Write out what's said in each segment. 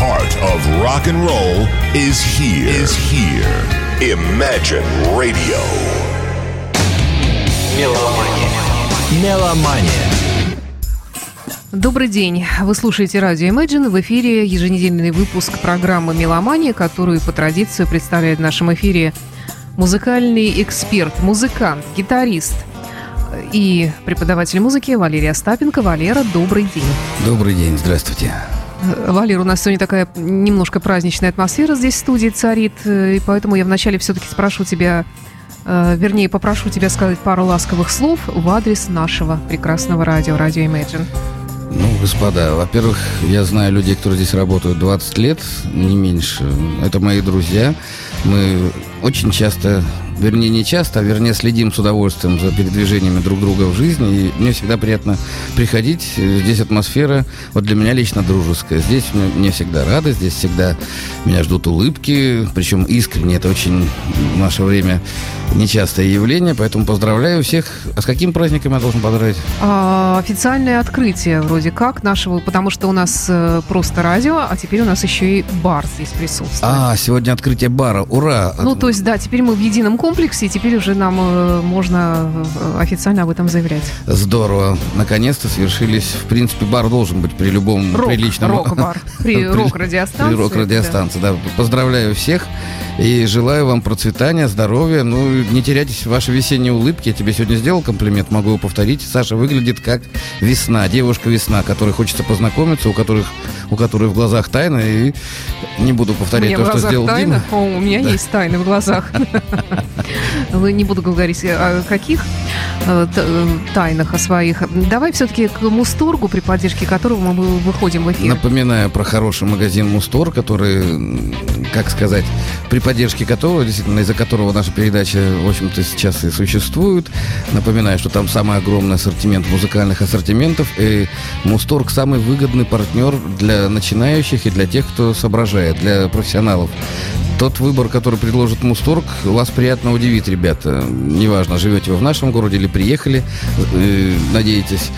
heart of rock and roll is here. Is here. Imagine Radio. Меломания. Меломания. Добрый день. Вы слушаете радио Imagine. В эфире еженедельный выпуск программы «Меломания», которую по традиции представляет в нашем эфире музыкальный эксперт, музыкант, гитарист и преподаватель музыки Валерия Остапенко. Валера, добрый день. Добрый день, здравствуйте. Валер, у нас сегодня такая немножко праздничная атмосфера здесь в студии царит, и поэтому я вначале все-таки спрошу тебя, э, вернее, попрошу тебя сказать пару ласковых слов в адрес нашего прекрасного радио, радио Imagine. Ну, господа, во-первых, я знаю людей, которые здесь работают 20 лет, не меньше. Это мои друзья. Мы очень часто вернее, не часто, а вернее, следим с удовольствием за передвижениями друг друга в жизни. И мне всегда приятно приходить. Здесь атмосфера, вот для меня лично дружеская. Здесь мне всегда рады, здесь всегда меня ждут улыбки, причем искренне. Это очень в наше время нечастое явление, поэтому поздравляю всех. А с каким праздником я должен поздравить? А, официальное открытие вроде как нашего, потому что у нас э, просто радио, а теперь у нас еще и бар здесь присутствует. А, сегодня открытие бара, ура! Ну, то есть, да, теперь мы в едином комплексе, и теперь уже нам э, можно э, официально об этом заявлять. Здорово. Наконец-то свершились. В принципе, бар должен быть при любом рок, приличном... Рок-бар. При рок-радиостанции. При рок-радиостанции, да. Поздравляю всех и желаю вам процветания, здоровья. Ну, не теряйтесь в вашей весенней улыбке. Я тебе сегодня сделал комплимент, могу его повторить. Саша выглядит как весна, девушка-весна, которой хочется познакомиться, у которых у которой в глазах тайна, и не буду повторять то, что сделал тайна? Дима. О, у меня да. есть тайны в глазах. Не буду говорить о каких э, э, тайнах о своих. Давай все-таки к Мусторгу, при поддержке которого мы выходим в эфир. Напоминаю про хороший магазин Мустор, который, как сказать, при поддержке которого, действительно, из-за которого наша передача, в общем-то, сейчас и существует. Напоминаю, что там самый огромный ассортимент музыкальных ассортиментов, и Мусторг самый выгодный партнер для начинающих и для тех, кто соображает, для профессионалов. Тот выбор, который предложит Мусторг, вас приятно удивит, ребята. Неважно, живете вы в нашем городе или приехали, э, надеетесь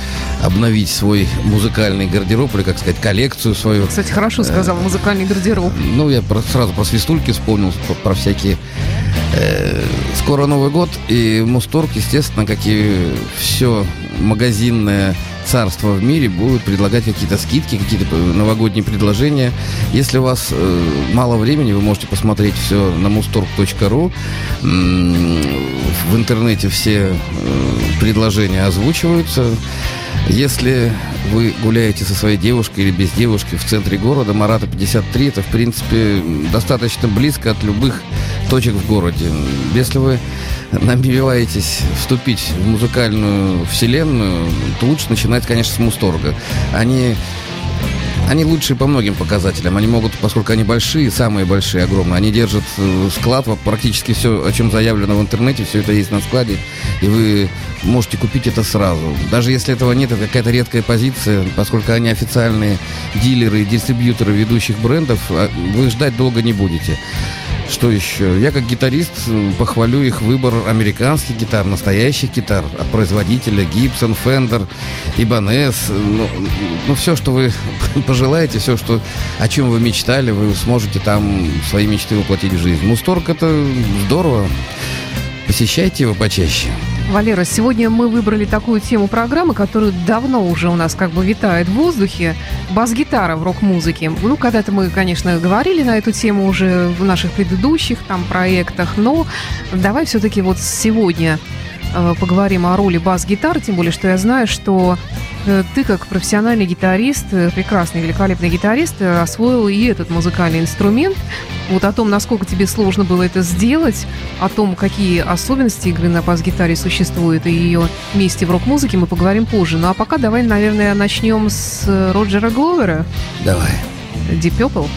обновить свой музыкальный гардероб или, как сказать, коллекцию свою. Кстати, хорошо сказал, музыкальный гардероб. Ну, я про, сразу про свистульки вспомнил, про, про всякие Э, скоро Новый год, и Мусторг, естественно, как и все магазинное царство в мире, будет предлагать какие-то скидки, какие-то новогодние предложения. Если у вас э, мало времени, вы можете посмотреть все на mustorg.ru. В интернете все э, предложения озвучиваются. Если вы гуляете со своей девушкой или без девушки в центре города, Марата 53, это, в принципе, достаточно близко от любых точек в городе. Если вы намереваетесь вступить в музыкальную вселенную, то лучше начинать, конечно, с Мусторга. Они они лучшие по многим показателям. Они могут, поскольку они большие, самые большие, огромные, они держат э, склад, практически все, о чем заявлено в интернете, все это есть на складе, и вы можете купить это сразу. Даже если этого нет, это какая-то редкая позиция, поскольку они официальные дилеры и дистрибьюторы ведущих брендов, а вы ждать долго не будете. Что еще? Я как гитарист похвалю их выбор американских гитар, настоящих гитар от производителя Gibson, Fender, Ibanez. Ну, ну все, что вы пожелаете, все, что, о чем вы мечтали, вы сможете там свои мечты воплотить в жизнь. Мусторг это здорово. Посещайте его почаще. Валера, сегодня мы выбрали такую тему программы, которая давно уже у нас как бы витает в воздухе. Бас-гитара в рок-музыке. Ну, когда-то мы, конечно, говорили на эту тему уже в наших предыдущих там проектах, но давай все-таки вот сегодня поговорим о роли бас-гитары, тем более, что я знаю, что Э, ты как профессиональный гитарист, э, прекрасный, великолепный гитарист, э, освоил и этот музыкальный инструмент. Вот о том, насколько тебе сложно было это сделать, о том, какие особенности игры на бас-гитаре существуют и ее месте в рок-музыке, мы поговорим позже. Ну а пока давай, наверное, начнем с Роджера Гловера. Давай. Deep Purple.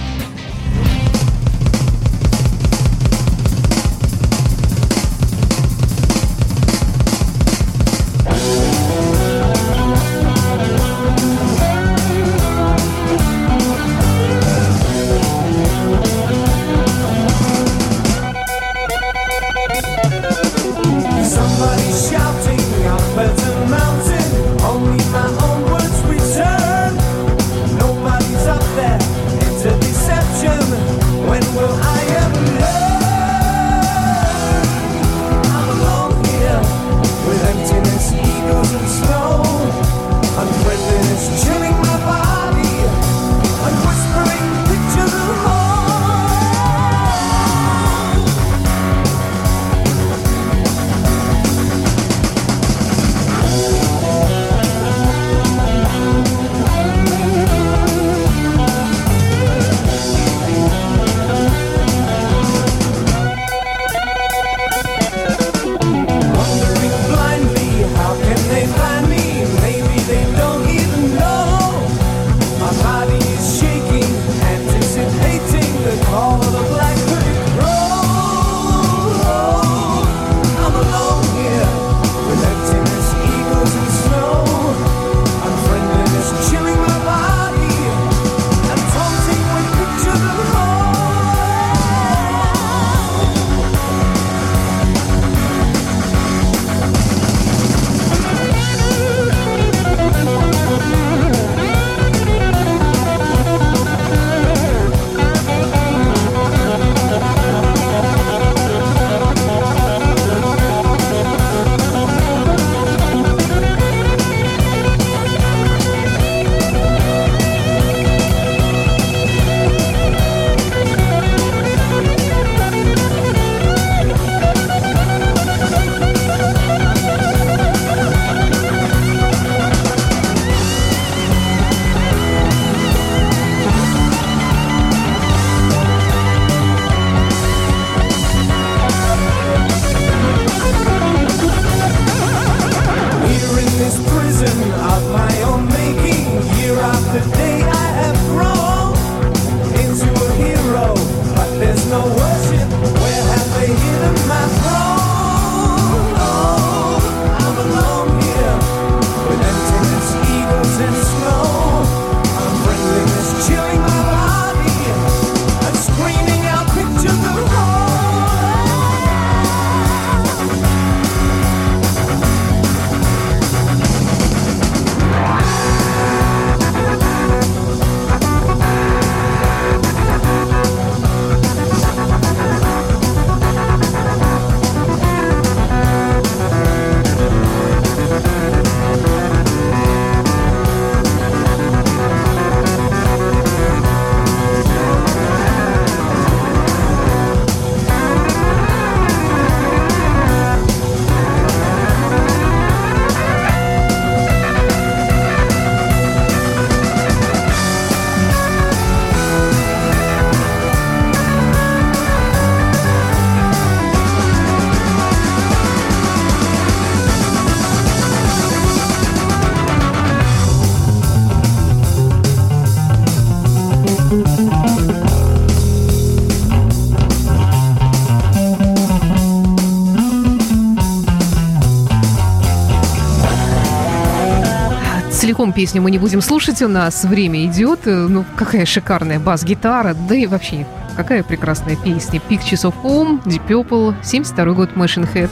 Целиком песню мы не будем слушать, у нас время идет. Ну, какая шикарная бас-гитара, да и вообще какая прекрасная песня. Pictures of Home, Deep Purple, 72 год, Machine Head.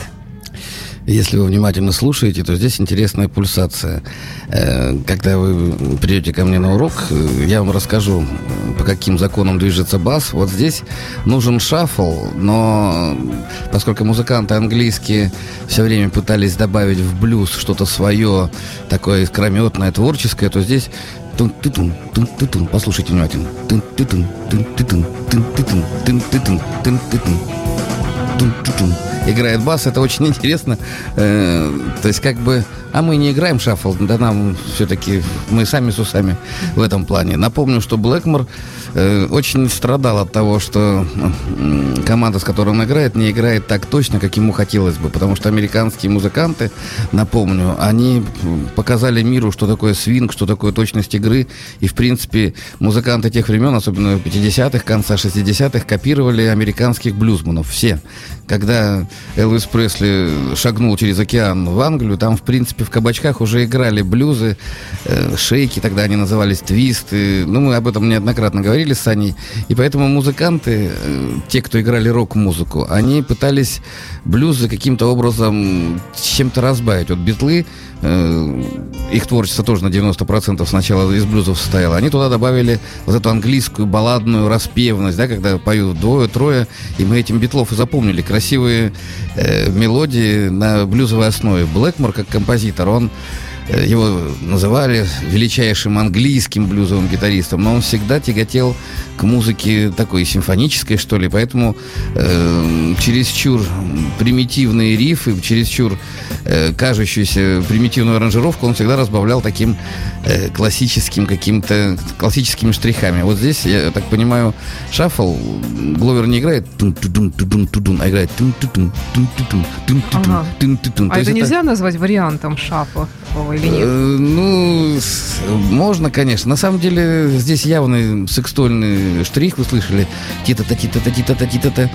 Если вы внимательно слушаете, то здесь интересная пульсация. Э, когда вы придете ко мне на урок, э, я вам расскажу, по каким законам движется бас. Вот здесь нужен шаффл, но поскольку музыканты английские все время пытались добавить в блюз что-то свое, такое искрометное, творческое, то здесь тун ты тун тун тун Послушайте внимательно. тун ты тун тун тун тун тун тун тун тун тун играет бас, это очень интересно. Э, то есть как бы... А мы не играем шаффл, да нам все-таки... Мы сами с усами в этом плане. Напомню, что Блэкмор э, очень страдал от того, что э, команда, с которой он играет, не играет так точно, как ему хотелось бы. Потому что американские музыканты, напомню, они показали миру, что такое свинг, что такое точность игры. И, в принципе, музыканты тех времен, особенно 50-х, конца 60-х, копировали американских блюзманов. Все. Когда Элвис Пресли шагнул через океан в Англию, там, в принципе, в кабачках уже играли блюзы, э, шейки, тогда они назывались твисты. Ну, мы об этом неоднократно говорили с Саней. И поэтому музыканты, э, те, кто играли рок-музыку, они пытались блюзы каким-то образом чем-то разбавить. Вот битлы их творчество тоже на 90% сначала из блюзов состояло. Они туда добавили вот эту английскую балладную распевность, да, когда поют двое, трое, и мы этим битлов и запомнили. Красивые э, мелодии на блюзовой основе. Блэкмор, как композитор, он Э, его называли величайшим английским блюзовым гитаристом, но он всегда тяготел к музыке такой симфонической, что ли, поэтому э, чересчур примитивные рифы, чересчур э, кажущуюся примитивную аранжировку он всегда разбавлял таким э, классическим каким-то, классическими штрихами. Вот здесь, я так понимаю, шаффл, Гловер не играет а играет ага. А это нельзя назвать вариантом или нет? Э, ну, можно, конечно. На самом деле, здесь явный секстольный штрих, вы слышали. Тита-та, тита-та, тита-та, тита-та.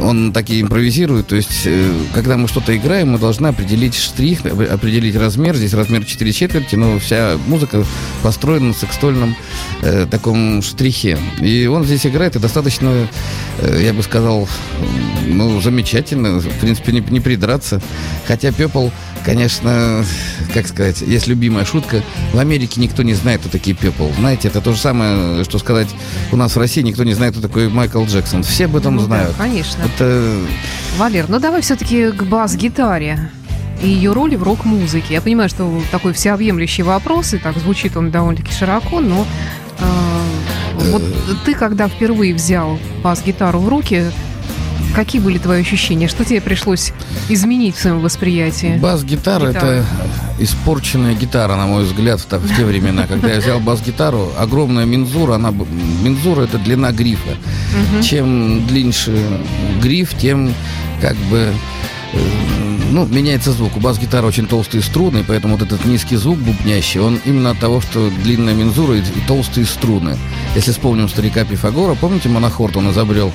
Он так и импровизирует. То есть, э, когда мы что-то играем, мы должны определить штрих, определить размер. Здесь размер 4 четверти, но вся музыка построена на секстольном э, таком штрихе. И он здесь играет и достаточно, э, я бы сказал, ну, замечательно. В принципе, не, не придраться. Хотя Пепл Конечно, как сказать, есть любимая шутка. В Америке никто не знает, кто такие People. Знаете, это то же самое, что сказать, у нас в России никто не знает, кто такой Майкл Джексон. Все об этом ну, знают. Да, конечно. Это... Валер, ну давай все-таки к бас-гитаре и ее роли в рок-музыке. Я понимаю, что такой всеобъемлющий вопрос, и так звучит он довольно-таки широко, но э, вот ты, когда впервые взял бас-гитару в руки, Какие были твои ощущения? Что тебе пришлось изменить в своем восприятии? Бас-гитара – это испорченная гитара, на мой взгляд, в, в те времена. Когда я взял бас-гитару, огромная мензура, она, мензура – это длина грифа. Чем длиннее гриф, тем как бы э, ну, меняется звук. У бас-гитары очень толстые струны, поэтому вот этот низкий звук бубнящий, он именно от того, что длинная мензура и, и толстые струны. Если вспомним старика Пифагора, помните, монохорд он изобрел?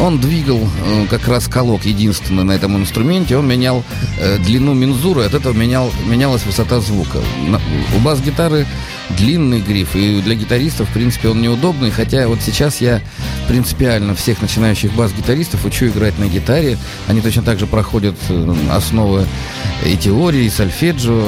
Он двигал э, как раз колок единственный на этом инструменте, он менял э, длину мензуры, от этого менял, менялась высота звука. На, у бас-гитары длинный гриф, и для гитаристов, в принципе, он неудобный, хотя вот сейчас я принципиально всех начинающих бас-гитаристов учу играть на гитаре, они точно так же проходят э, основы и теории, и сольфеджио,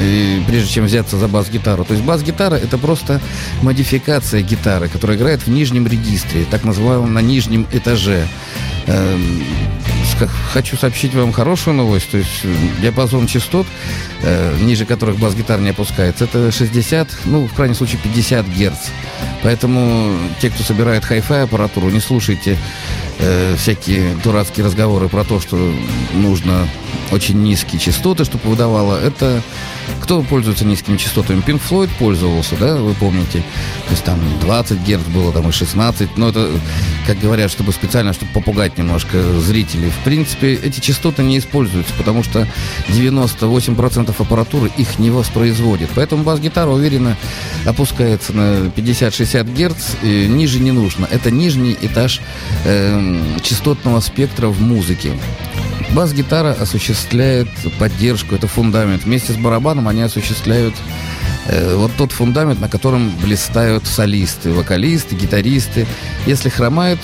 и прежде чем взяться за бас-гитару. То есть бас-гитара это просто модификация гитары, которая играет в нижнем регистре, так называемом на нижнем этаже. Хочу сообщить вам хорошую новость. То есть э, диапазон частот, э, ниже которых бас-гитар не опускается, это 60, ну, в крайнем случае, 50 герц. Поэтому те, кто собирает хай-фай аппаратуру, не слушайте э, всякие дурацкие разговоры про то, что нужно очень низкие частоты, чтобы выдавало. Это кто пользуется низкими частотами? Pink Floyd пользовался, да, вы помните? То есть там 20 Герц было, там и 16. Но это, как говорят, чтобы специально, чтобы попугать немножко зрителей. В принципе, эти частоты не используются, потому что 98% аппаратуры их не воспроизводит. Поэтому бас-гитара уверенно опускается на 50-60 Герц. И ниже не нужно. Это нижний этаж э, частотного спектра в музыке. Бас-гитара осуществляет поддержку, это фундамент. Вместе с барабаном они осуществляют э, вот тот фундамент, на котором блистают солисты, вокалисты, гитаристы. Если хромает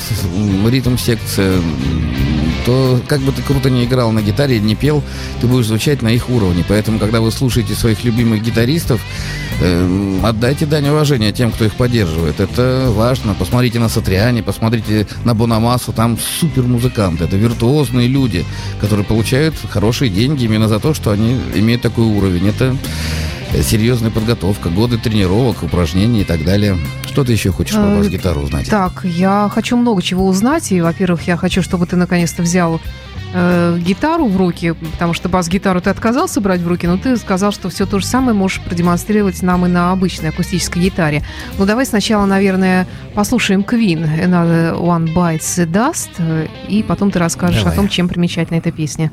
ритм секция, то как бы ты круто не играл на гитаре, не пел, ты будешь звучать на их уровне. Поэтому, когда вы слушаете своих любимых гитаристов, э, отдайте дань уважения тем, кто их поддерживает. Это важно. Посмотрите на Сатриани, посмотрите на Бонамасу, там супер музыканты, это виртуозные люди, которые получают хорошие деньги именно за то, что они имеют такой уровень. Это серьезная подготовка, годы тренировок, упражнений и так далее. Что ты еще хочешь про э, бас-гитару узнать? Так, я хочу много чего узнать. И, во-первых, я хочу, чтобы ты наконец-то взял э, гитару в руки, потому что бас-гитару ты отказался брать в руки, но ты сказал, что все то же самое можешь продемонстрировать нам и на обычной акустической гитаре. Ну, давай сначала, наверное, послушаем Queen, Another One Bites the Dust, э, и потом ты расскажешь давай. о том, чем примечательна эта песня.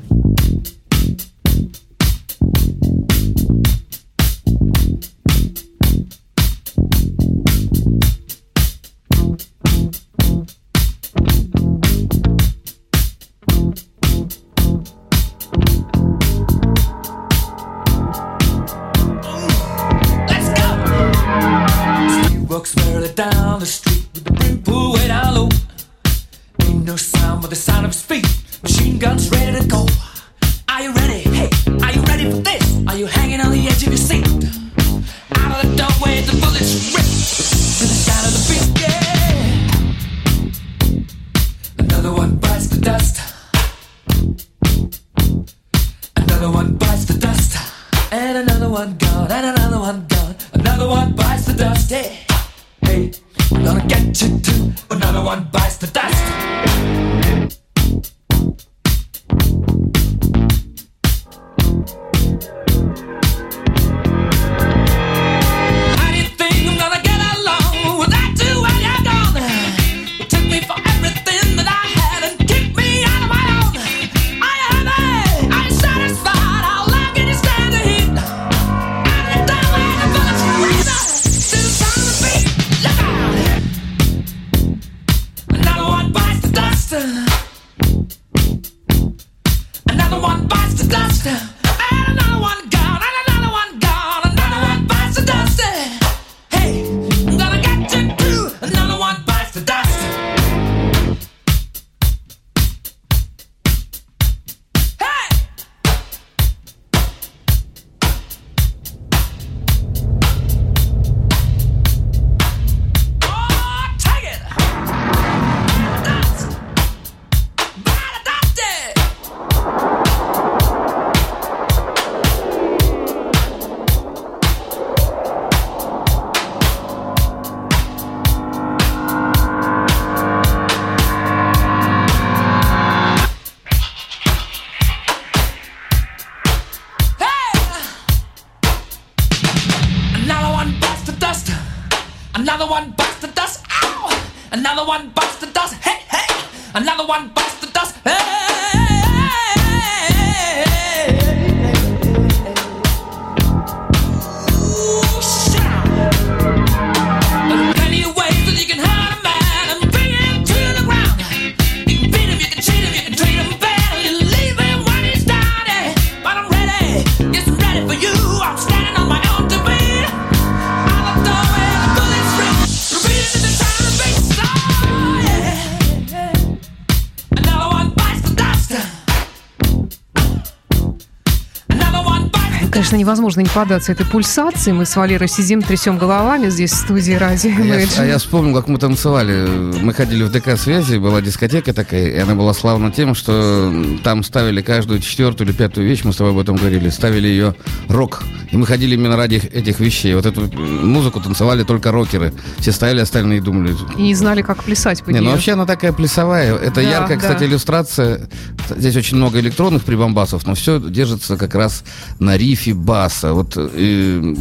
Конечно, невозможно не податься этой пульсации. Мы с Валерой сидим, трясем головами здесь в студии радио. А я, а я вспомнил, как мы танцевали. Мы ходили в ДК связи, была дискотека такая, и она была славна тем, что там ставили каждую четвертую или пятую вещь, мы с тобой об этом говорили, ставили ее рок. И мы ходили именно ради этих вещей. Вот эту музыку танцевали только рокеры. Все стояли, остальные думали. И не знали, как плясать Не, ну вообще она такая плясовая. Это да, яркая, да. кстати, иллюстрация. Здесь очень много электронных прибамбасов, но все держится как раз на рифе баса. Вот э,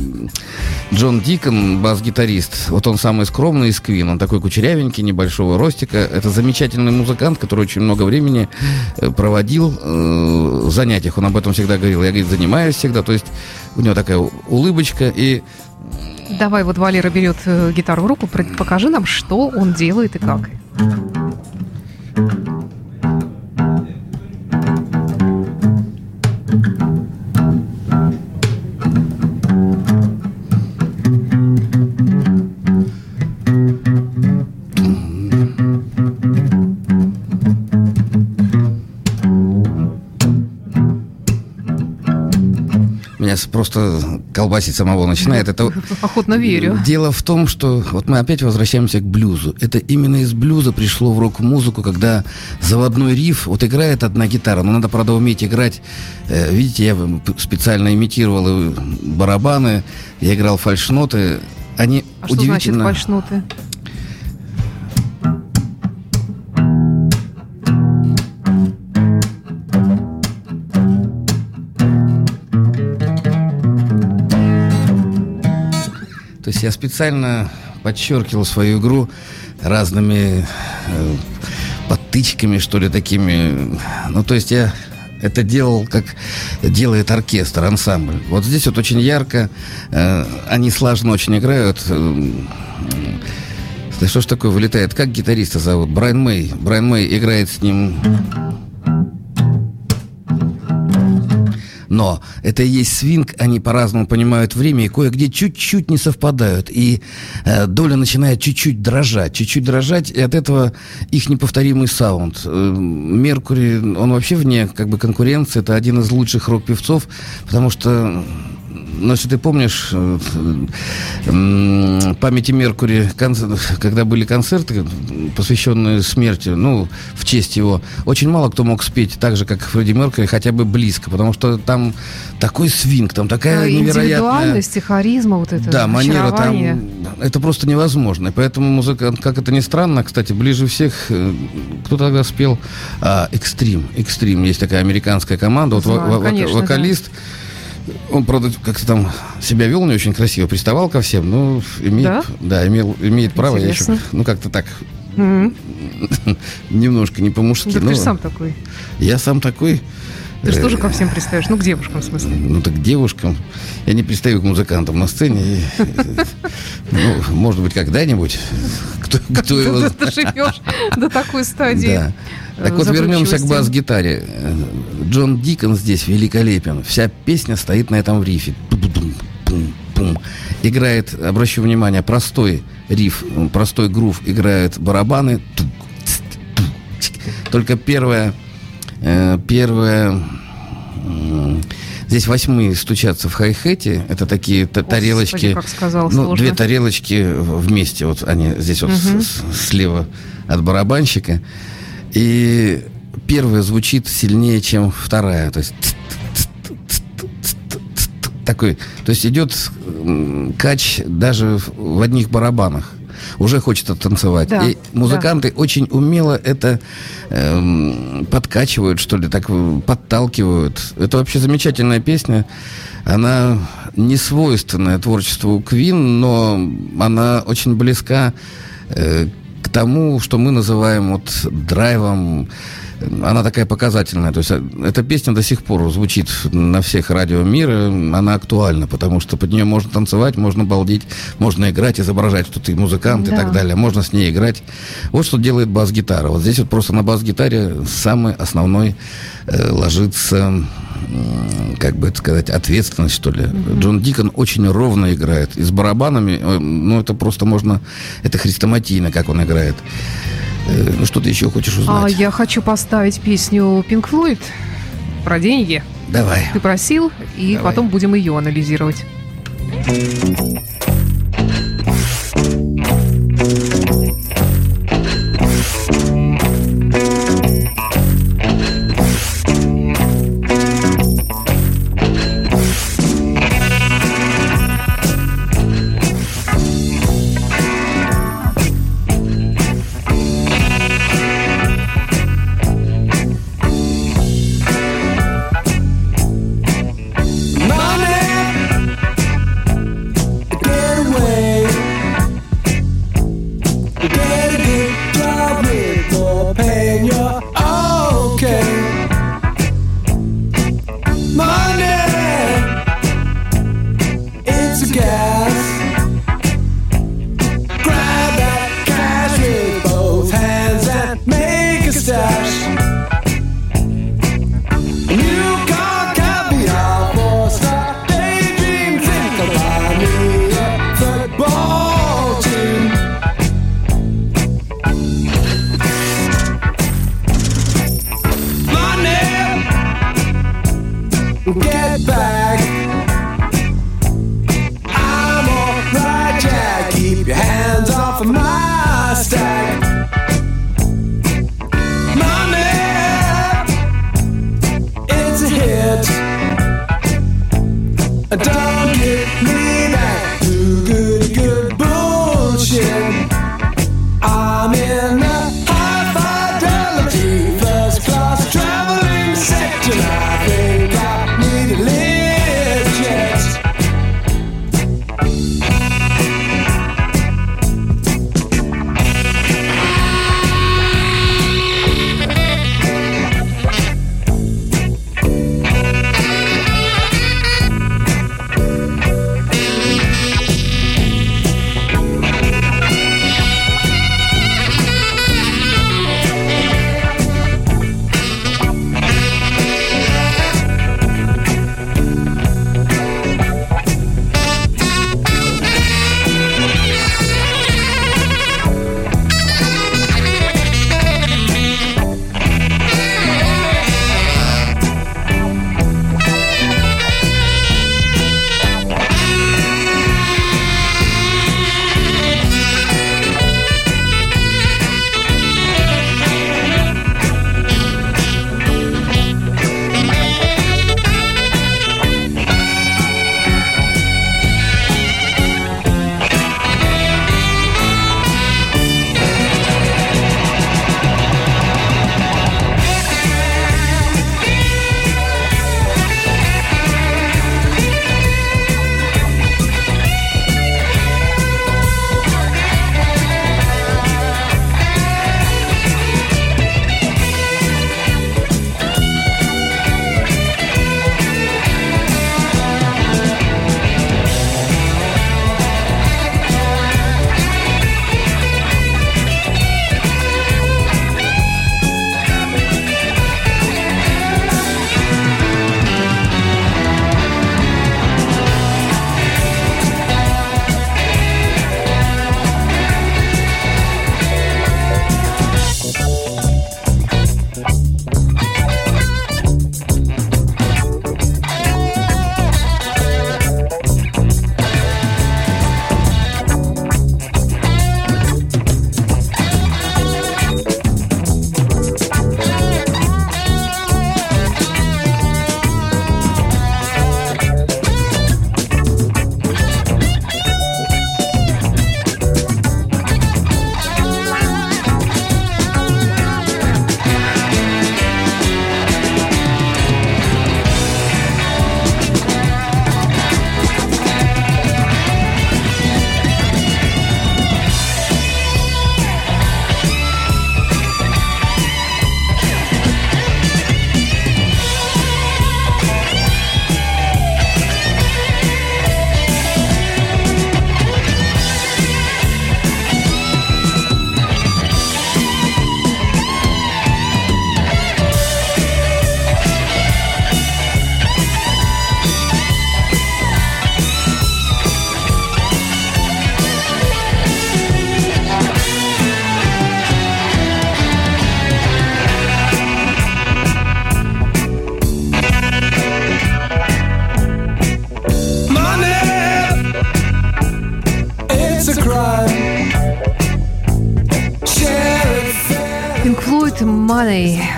Джон Дикон, бас-гитарист, вот он самый скромный из Квин. Он такой кучерявенький, небольшого ростика. Это замечательный музыкант, который очень много времени э, проводил э, в занятиях. Он об этом всегда говорил. Я, говорит, занимаюсь всегда. То есть у него такая улыбочка и Давай, вот Валера берет э, гитару в руку, покажи нам, что он делает и как. Меня просто колбасить самого начинает. Это... Охотно верю. Дело в том, что вот мы опять возвращаемся к блюзу. Это именно из блюза пришло в рок-музыку, когда заводной риф, вот играет одна гитара, но надо, правда, уметь играть. Э, видите, я специально имитировал барабаны, я играл фальшноты. Они а что значит фальшноты? Я специально подчеркивал свою игру разными э, подтычками, что ли, такими. Ну, то есть я это делал, как делает оркестр, ансамбль. Вот здесь вот очень ярко, э, они слаженно очень играют. Э, что ж такое вылетает? Как гитариста зовут? Брайан Мэй. Брайан Мэй играет с ним Но это и есть свинг, они по-разному понимают время и кое-где чуть-чуть не совпадают. И э, доля начинает чуть-чуть дрожать, чуть-чуть дрожать, и от этого их неповторимый саунд. Э, Меркури, он вообще вне как бы конкуренции, это один из лучших рок-певцов, потому что но если ты помнишь, э, памяти Меркури, когда были концерты, посвященные смерти, ну, в честь его, очень мало кто мог спеть так же, как Фредди Меркури, хотя бы близко, потому что там такой свинг, там такая а, невероятная... Индивидуальность и харизма вот это, Да, манера там... Это просто невозможно. И поэтому музыка, как это ни странно, кстати, ближе всех... Э, кто тогда спел? А, Экстрим. Экстрим. Есть такая американская команда. Знаю, вот конечно, вокалист... Да он, правда, как-то там себя вел не очень красиво, приставал ко всем, но имеет, да? Да, имел, имеет право. Я еще, ну, как-то так mm-hmm. немножко не по-мужски. Да, но... ты же сам такой. Я сам такой. Ты же тоже ко всем пристаешь? Ну, к девушкам, в смысле. Ну, так к девушкам. Я не пристаю к музыкантам на сцене. Ну, может быть, когда-нибудь. Кто, его Ты до такой стадии. Так вот, вернемся к бас-гитаре. Джон Дикон здесь великолепен. Вся песня стоит на этом рифе. Играет, обращу внимание, простой риф, простой грув играет барабаны. Только первая, э, первая Здесь восьмые стучатся в хай-хете. Это такие тарелочки. как сказал, ну, сложно. две тарелочки вместе. Вот они здесь вот угу. слева от барабанщика. И первая звучит сильнее, чем вторая. То есть такой, то есть идет кач даже в одних барабанах. Уже хочется танцевать. Да, и музыканты да. очень умело это э, подкачивают, что ли, так подталкивают. Это вообще замечательная песня. Она не свойственная творчеству Квин, но она очень близка э, тому, что мы называем вот драйвом, она такая показательная. То есть э, эта песня до сих пор звучит на всех радио мира, она актуальна, потому что под нее можно танцевать, можно балдеть, можно играть, изображать, что ты музыкант да. и так далее, можно с ней играть. Вот что делает бас-гитара. Вот здесь вот просто на бас-гитаре самый основной э, ложится как бы это сказать, ответственность, что ли. Mm-hmm. Джон Дикон очень ровно играет. И с барабанами, э, ну, это просто можно... Это хрестоматийно, как он играет. Э, ну, что ты еще хочешь узнать? А, я хочу поставить песню Pink Floyd про деньги. Давай. Ты просил, и Давай. потом будем ее анализировать.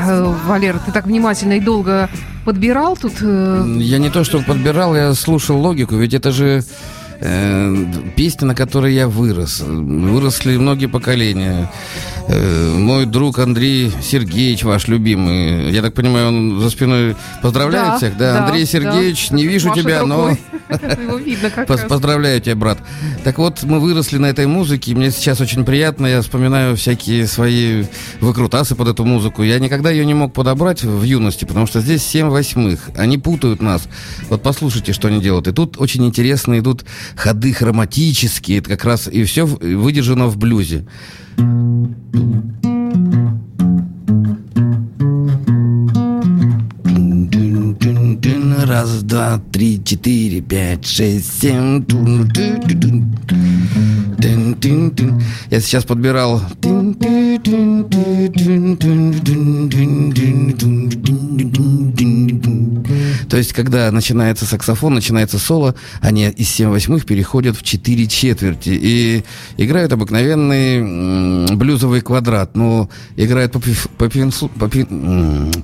Э, Валер, ты так внимательно и долго подбирал тут? э, Я не то, что подбирал, я слушал логику, ведь это же э, песня, на которой я вырос. Выросли многие поколения. Э, мой друг Андрей Сергеевич, ваш любимый, я так понимаю, он за спиной поздравляет Да, всех, да? да, Андрей да. Сергеевич, не вижу машет тебя, но... Его видно как раз. Поздравляю тебя, брат. Так вот, мы выросли на этой музыке, мне сейчас очень приятно, я вспоминаю всякие свои выкрутасы под эту музыку. Я никогда ее не мог подобрать в юности, потому что здесь 7 восьмых. Они путают нас. Вот послушайте, что они делают. И тут очень интересно идут ходы хроматические, это как раз и все выдержано в блюзе. Раз, два, три, четыре, пять, шесть, семь. Я сейчас подбирал. То есть, когда начинается саксофон, начинается соло, они из 7 восьмых переходят в 4 четверти. И играют обыкновенный м, блюзовый квадрат. Но играют по, по, по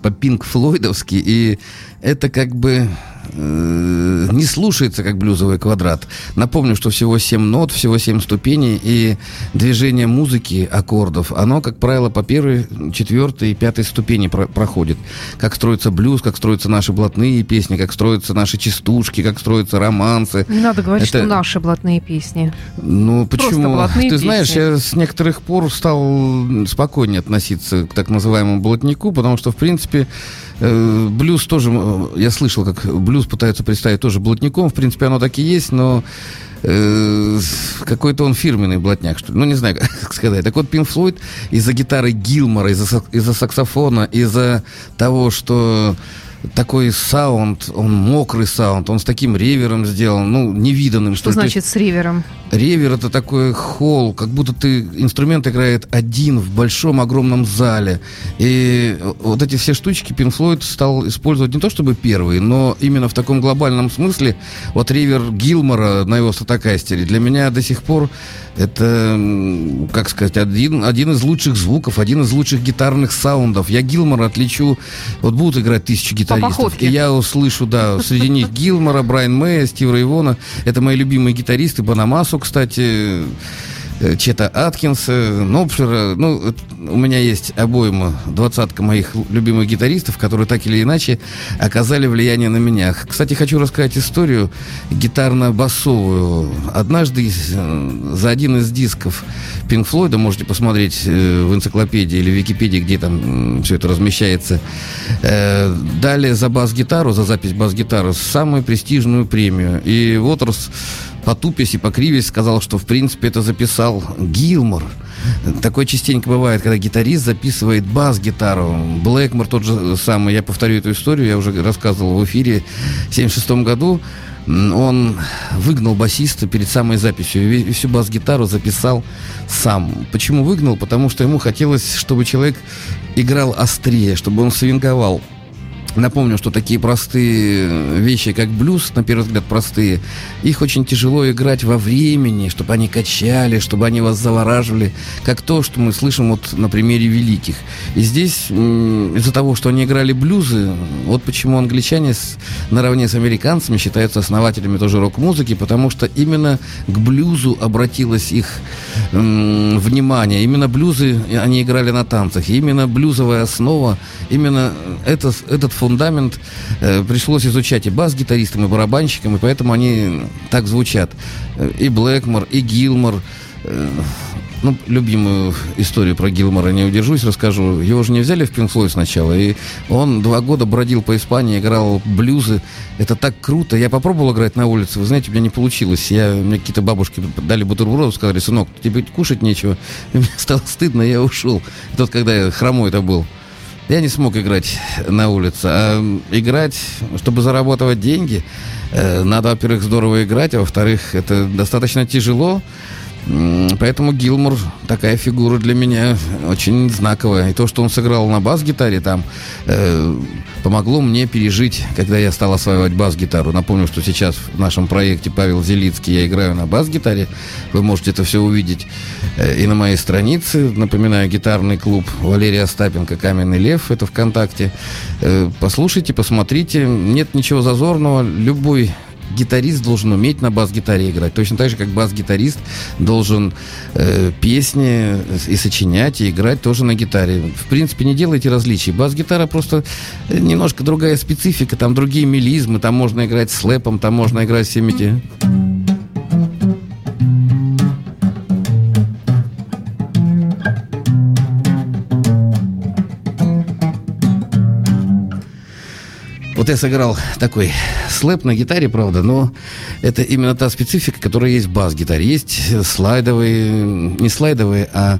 по пинк флойдовски. И это как бы э, не слушается как блюзовый квадрат. Напомню, что всего 7 нот, всего 7 ступеней, и движение музыки, аккордов, оно, как правило, по первой, четвертой и пятой ступени про- проходит. Как строится блюз, как строятся наши блатные песни, как строятся наши частушки, как строятся романсы. Не надо говорить, Это- что наши блатные песни. Ну, почему? Ты песни. знаешь, я с некоторых пор стал спокойнее относиться к так называемому блатнику, потому что, в принципе, блюз тоже, э, я слышал, как блюз пытаются представить тоже блатником, в принципе, оно так и есть, но э, какой-то он фирменный блатняк, что ли. Ну, не знаю, как сказать. Так вот, Пин Флойд из-за гитары Гилмора, из-за из-за саксофона, из-за того, что такой саунд, он мокрый саунд, он с таким ревером сделан, ну, невиданным. Что ли. То есть значит с ривером? Ревер это такой холл, как будто ты инструмент играет один в большом огромном зале. И вот эти все штучки Pink Floyd стал использовать не то чтобы первые, но именно в таком глобальном смысле. Вот ревер Гилмора на его статокастере для меня до сих пор это, как сказать, один, один из лучших звуков, один из лучших гитарных саундов. Я Гилмора отличу, вот будут играть тысячи гитаристов, походке. и я услышу, да, среди них Гилмора, Брайан Мэя, Стива Рейвона. Это мои любимые гитаристы. Банамасу, кстати, Чета Аткинса, Нопшера. Ну, у меня есть обойма, двадцатка моих любимых гитаристов, которые так или иначе оказали влияние на меня. Кстати, хочу рассказать историю гитарно-басовую. Однажды э, за один из дисков Пинк Флойда, можете посмотреть э, в энциклопедии или в Википедии, где там все это размещается, э, дали за бас-гитару, за запись бас-гитары самую престижную премию. И Уотерс потупясь и покривясь сказал, что в принципе это записал Гилмор. Такое частенько бывает, когда гитарист записывает бас-гитару. Блэкмор тот же самый, я повторю эту историю, я уже рассказывал в эфире в 76 году. Он выгнал басиста перед самой записью и всю бас-гитару записал сам. Почему выгнал? Потому что ему хотелось, чтобы человек играл острее, чтобы он свинговал. Напомню, что такие простые вещи, как блюз, на первый взгляд простые, их очень тяжело играть во времени, чтобы они качали, чтобы они вас завораживали, как то, что мы слышим вот на примере великих. И здесь из-за того, что они играли блюзы, вот почему англичане с- наравне с американцами считаются основателями тоже рок-музыки, потому что именно к блюзу обратилось их м, внимание. Именно блюзы они играли на танцах. Именно блюзовая основа, именно это, этот фундамент э, пришлось изучать и бас-гитаристам, и барабанщикам, и поэтому они так звучат. Э, И Блэкмор, и Гилмор. Э, ну, любимую историю про Гилмора не удержусь, расскажу. Его же не взяли в Floyd сначала, и он два года бродил по Испании, играл блюзы. Это так круто. Я попробовал играть на улице, вы знаете, у меня не получилось. Я, мне какие-то бабушки дали бутерброд, сказали, сынок, тебе кушать нечего. И мне стало стыдно, я ушел. Тот, когда я хромой это был. Я не смог играть на улице. А играть, чтобы зарабатывать деньги, э, надо, во-первых, здорово играть, а во-вторых, это достаточно тяжело. Поэтому Гилмур такая фигура для меня очень знаковая. И то, что он сыграл на бас-гитаре там, э, помогло мне пережить, когда я стал осваивать бас-гитару. Напомню, что сейчас в нашем проекте Павел Зелицкий я играю на бас-гитаре. Вы можете это все увидеть э, и на моей странице. Напоминаю, гитарный клуб Валерия Остапенко «Каменный лев». Это ВКонтакте. Э, послушайте, посмотрите. Нет ничего зазорного. Любой гитарист должен уметь на бас-гитаре играть. Точно так же, как бас-гитарист должен э, песни и сочинять, и играть тоже на гитаре. В принципе, не делайте различий. Бас-гитара просто немножко другая специфика, там другие мелизмы, там можно играть слэпом, там можно играть всеми эти... Вот я сыграл такой слэп на гитаре, правда, но это именно та специфика, которая есть в бас-гитаре. Есть слайдовые, не слайдовые, а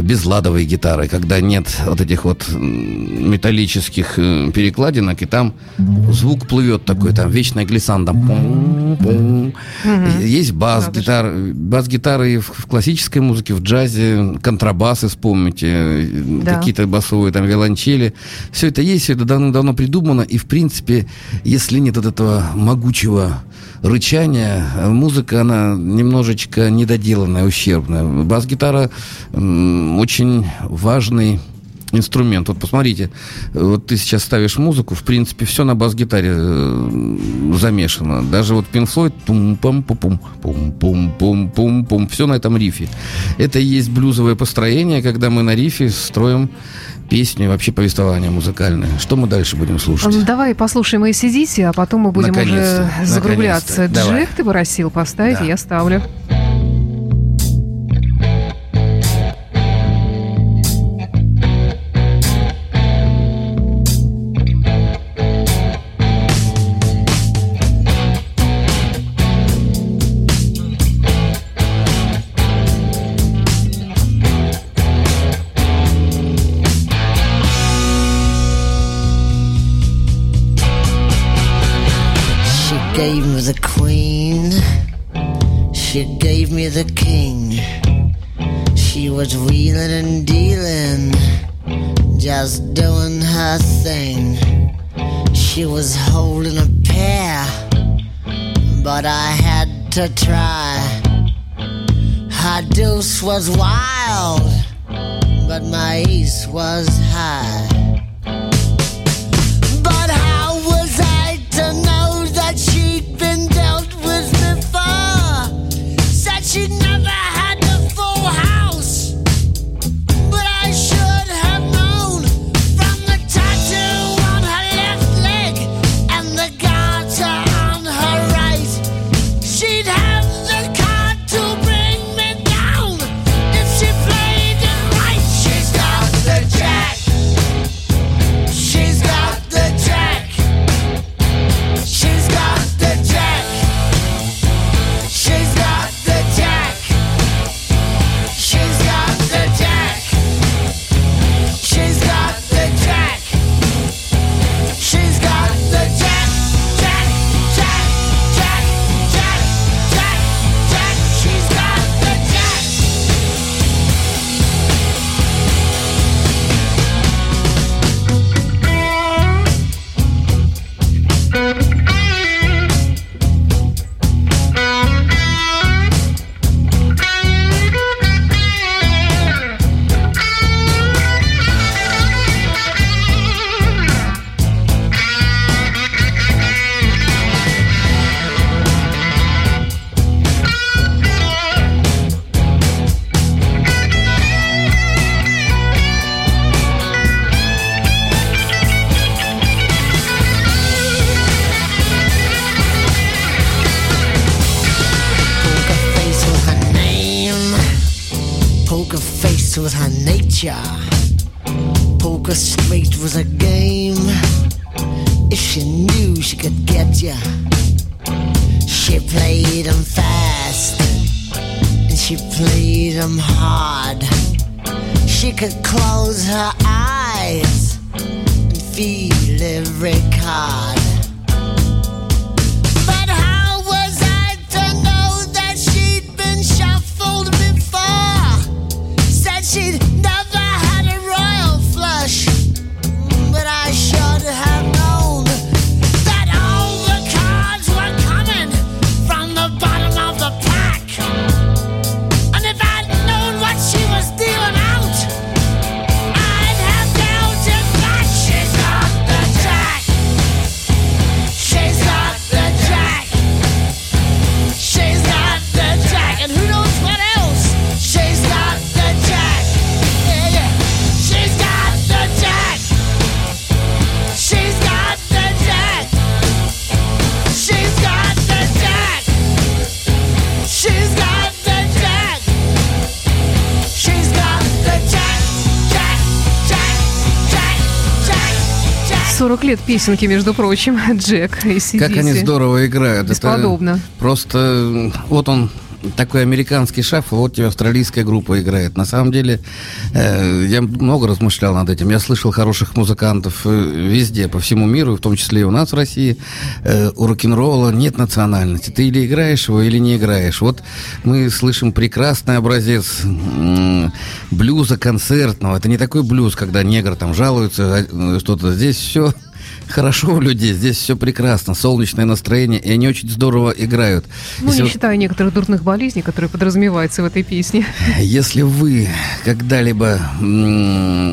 безладовой гитары, когда нет вот этих вот металлических э, перекладинок, и там звук плывет такой, там вечная глиссанда. Угу. Есть бас-гитар, бас-гитары в, в классической музыке, в джазе, контрабасы, вспомните, э, да. какие-то басовые там виолончели. Все это есть, все это давно-давно придумано, и в принципе, если нет вот этого могучего рычание. Музыка, она немножечко недоделанная, ущербная. Бас-гитара очень важный инструмент. Вот посмотрите, вот ты сейчас ставишь музыку, в принципе, все на бас-гитаре э, замешано. Даже вот Pink Floyd, пум пам пум пум пум пум пум пум все на этом рифе. Это и есть блюзовое построение, когда мы на рифе строим песню и вообще повествование музыкальное. Что мы дальше будем слушать? Давай послушаем ACDC, а потом мы будем уже закругляться. Джек ты просил поставить, да. я ставлю. To try. Her deuce was wild, but my ace was high. feel every card. 40 лет песенки, между прочим, Джек и CDC. Как они здорово играют. Бесподобно. Это просто вот он такой американский шафл, вот тебе австралийская группа играет. На самом деле, э, я много размышлял над этим. Я слышал хороших музыкантов э, везде, по всему миру, в том числе и у нас в России. Э, у рок-н-ролла нет национальности. Ты или играешь его, или не играешь. Вот мы слышим прекрасный образец м- блюза концертного. Это не такой блюз, когда негр там жалуется, э, что-то. Здесь все хорошо у людей, здесь все прекрасно, солнечное настроение, и они очень здорово играют. Ну, Если не вы- считая некоторых дурных болезней, которые подразумеваются в этой песне. Если вы когда-либо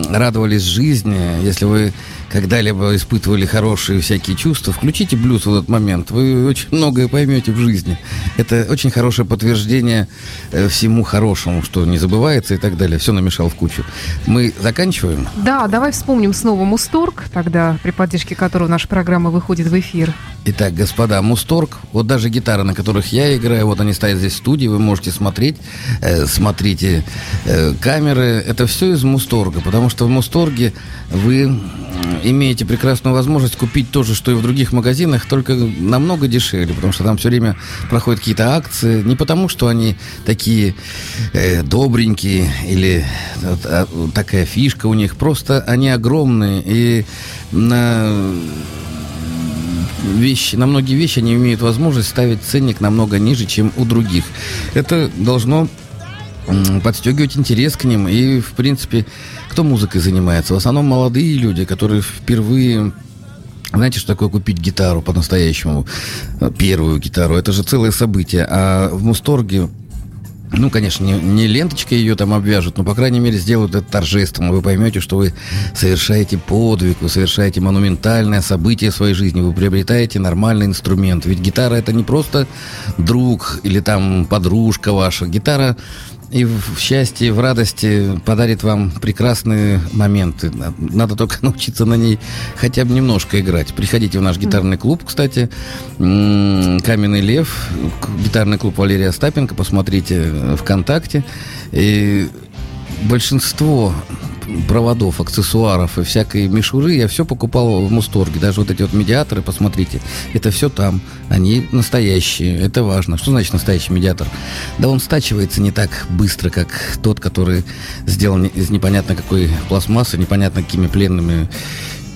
радовались жизни, если вы когда-либо испытывали хорошие всякие чувства, включите блюз в этот момент. Вы очень многое поймете в жизни. Это очень хорошее подтверждение э, всему хорошему, что не забывается и так далее. Все намешал в кучу. Мы заканчиваем. Да, давай вспомним снова Мусторг, тогда при поддержке которого наша программа выходит в эфир. Итак, господа, Мусторг, вот даже гитары, на которых я играю, вот они стоят здесь в студии, вы можете смотреть, э, смотрите э, камеры, это все из Мусторга, потому что в Мусторге вы имеете прекрасную возможность купить то же, что и в других магазинах, только намного дешевле, потому что там все время проходят какие-то акции, не потому что они такие э, добренькие или вот, а, такая фишка у них, просто они огромные и на вещи, на многие вещи они имеют возможность ставить ценник намного ниже, чем у других. Это должно подстегивать интерес к ним. И, в принципе, кто музыкой занимается? В основном молодые люди, которые впервые знаете, что такое купить гитару по-настоящему? Первую гитару. Это же целое событие. А в Мусторге ну, конечно, не, не ленточкой ее там обвяжут, но, по крайней мере, сделают это торжественно. Вы поймете, что вы совершаете подвиг, вы совершаете монументальное событие в своей жизни, вы приобретаете нормальный инструмент. Ведь гитара это не просто друг или там подружка ваша. Гитара и в счастье, и в радости подарит вам прекрасные моменты. Надо только научиться на ней хотя бы немножко играть. Приходите в наш гитарный клуб, кстати. Каменный лев, гитарный клуб Валерия Остапенко. Посмотрите э, ВКонтакте. И большинство проводов, аксессуаров и всякой мишуры я все покупал в Мусторге. Даже вот эти вот медиаторы, посмотрите, это все там. Они настоящие, это важно. Что значит настоящий медиатор? Да он стачивается не так быстро, как тот, который сделан из непонятно какой пластмассы, непонятно какими пленными,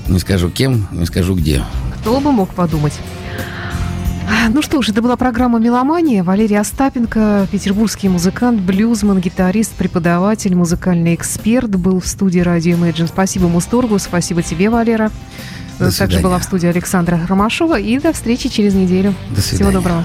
не скажу кем, не скажу где. Кто бы мог подумать. Ну что ж, это была программа «Меломания». Валерий Остапенко, петербургский музыкант, блюзман, гитарист, преподаватель, музыкальный эксперт, был в студии радио Imagine. Спасибо Мусторгу, спасибо тебе, Валера. До Также свидания. была в студии Александра Ромашова. И до встречи через неделю. До Всего свидания. доброго.